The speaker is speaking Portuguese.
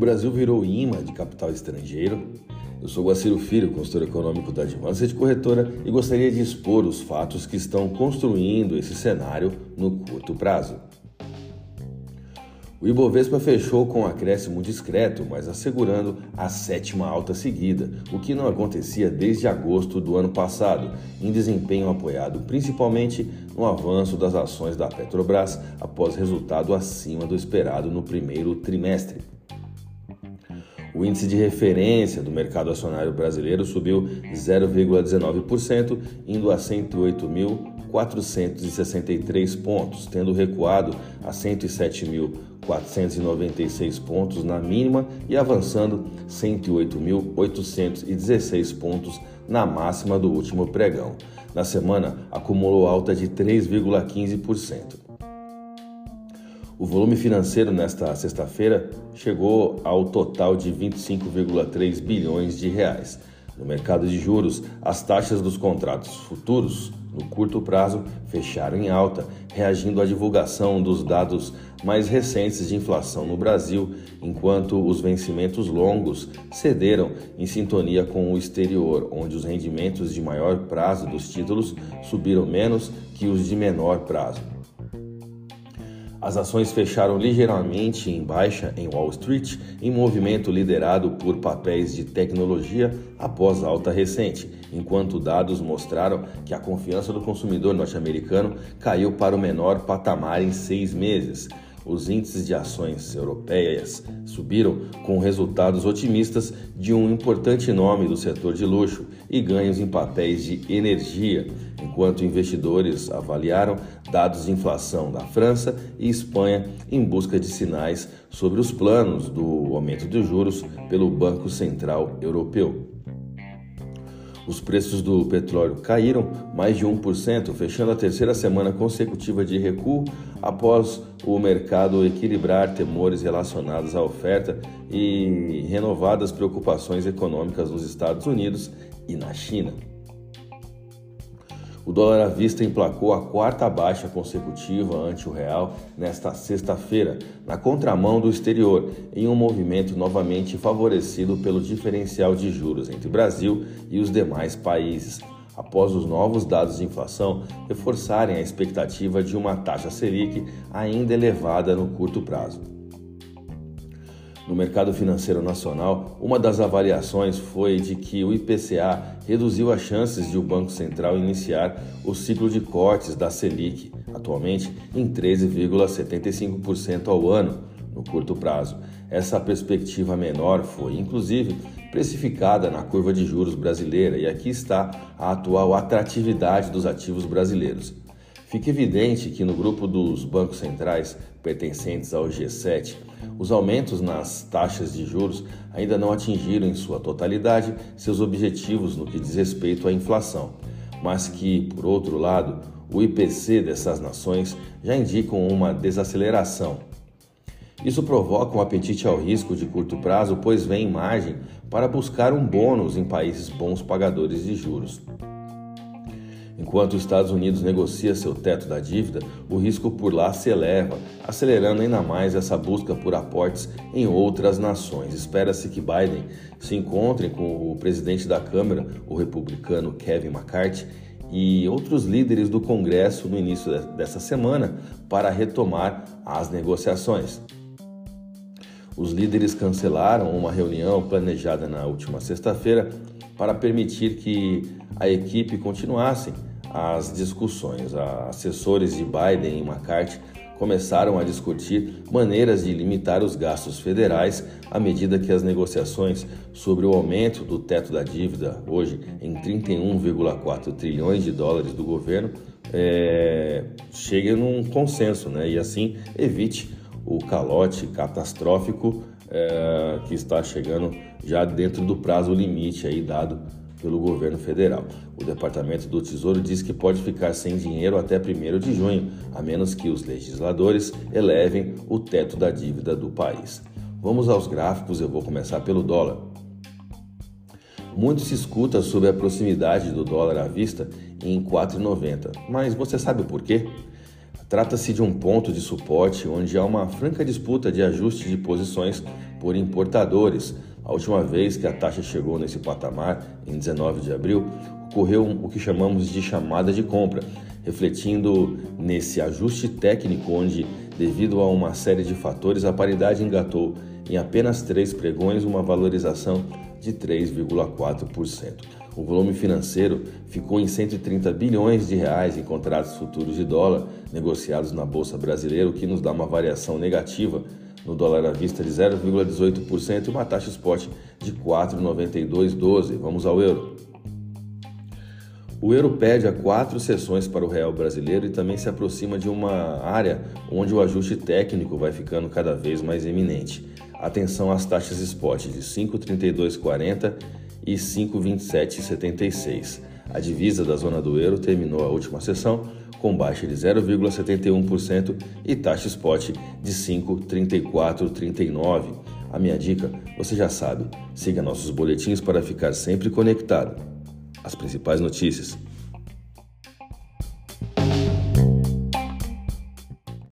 Brasil virou imã de capital estrangeiro? Eu sou Guaciro Filho, consultor econômico da Advanced Corretora e gostaria de expor os fatos que estão construindo esse cenário no curto prazo. O Ibovespa fechou com um acréscimo discreto, mas assegurando a sétima alta seguida, o que não acontecia desde agosto do ano passado, em desempenho apoiado principalmente no avanço das ações da Petrobras após resultado acima do esperado no primeiro trimestre. O índice de referência do mercado acionário brasileiro subiu 0,19%, indo a 108.463 pontos, tendo recuado a 107.496 pontos na mínima e avançando 108.816 pontos na máxima do último pregão. Na semana, acumulou alta de 3,15%. O volume financeiro nesta sexta-feira chegou ao total de 25,3 bilhões de reais. No mercado de juros, as taxas dos contratos futuros no curto prazo fecharam em alta, reagindo à divulgação dos dados mais recentes de inflação no Brasil, enquanto os vencimentos longos cederam em sintonia com o exterior, onde os rendimentos de maior prazo dos títulos subiram menos que os de menor prazo. As ações fecharam ligeiramente em baixa em Wall Street, em movimento liderado por papéis de tecnologia após alta recente, enquanto dados mostraram que a confiança do consumidor norte-americano caiu para o menor patamar em seis meses. Os índices de ações europeias subiram com resultados otimistas de um importante nome do setor de luxo e ganhos em papéis de energia, enquanto investidores avaliaram dados de inflação da França e Espanha em busca de sinais sobre os planos do aumento de juros pelo Banco Central Europeu. Os preços do petróleo caíram mais de 1%, fechando a terceira semana consecutiva de recuo após o mercado equilibrar temores relacionados à oferta e renovadas preocupações econômicas nos Estados Unidos e na China. O dólar à vista emplacou a quarta baixa consecutiva ante o real nesta sexta-feira, na contramão do exterior, em um movimento novamente favorecido pelo diferencial de juros entre Brasil e os demais países, após os novos dados de inflação reforçarem a expectativa de uma taxa Selic ainda elevada no curto prazo. No mercado financeiro nacional, uma das avaliações foi de que o IPCA reduziu as chances de o Banco Central iniciar o ciclo de cortes da Selic, atualmente em 13,75% ao ano, no curto prazo. Essa perspectiva menor foi, inclusive, precificada na curva de juros brasileira, e aqui está a atual atratividade dos ativos brasileiros. Fica evidente que no grupo dos bancos centrais pertencentes ao G7, os aumentos nas taxas de juros ainda não atingiram em sua totalidade seus objetivos no que diz respeito à inflação, mas que, por outro lado, o IPC dessas nações já indicam uma desaceleração. Isso provoca um apetite ao risco de curto prazo, pois vem margem para buscar um bônus em países bons pagadores de juros. Enquanto os Estados Unidos negocia seu teto da dívida, o risco por lá se eleva, acelerando ainda mais essa busca por aportes em outras nações. Espera-se que Biden se encontre com o presidente da Câmara, o republicano Kevin McCarthy, e outros líderes do Congresso no início dessa semana para retomar as negociações. Os líderes cancelaram uma reunião planejada na última sexta-feira para permitir que a equipe continuasse as discussões. Assessores de Biden e McCarthy começaram a discutir maneiras de limitar os gastos federais à medida que as negociações sobre o aumento do teto da dívida, hoje em 31,4 trilhões de dólares do governo, é, cheguem num consenso né, e assim evite o calote catastrófico é, que está chegando já dentro do prazo limite aí dado pelo governo federal. O Departamento do Tesouro diz que pode ficar sem dinheiro até 1 de junho, a menos que os legisladores elevem o teto da dívida do país. Vamos aos gráficos, eu vou começar pelo dólar. Muito se escuta sobre a proximidade do dólar à vista em 4,90, mas você sabe por quê? Trata-se de um ponto de suporte onde há uma franca disputa de ajuste de posições por importadores. A última vez que a taxa chegou nesse patamar, em 19 de abril, ocorreu o que chamamos de chamada de compra, refletindo nesse ajuste técnico onde, devido a uma série de fatores, a paridade engatou em apenas três pregões uma valorização de 3,4%. O volume financeiro ficou em 130 bilhões de reais em contratos futuros de dólar negociados na bolsa brasileira, o que nos dá uma variação negativa no dólar à vista de 0,18% e uma taxa spot de 4,9212. Vamos ao euro. O euro pede a quatro sessões para o real brasileiro e também se aproxima de uma área onde o ajuste técnico vai ficando cada vez mais eminente. Atenção às taxas spot de 5,3240 e 5,2776. A divisa da zona do euro terminou a última sessão com baixa de 0,71% e taxa spot de 5,3439. A minha dica, você já sabe, siga nossos boletins para ficar sempre conectado as principais notícias.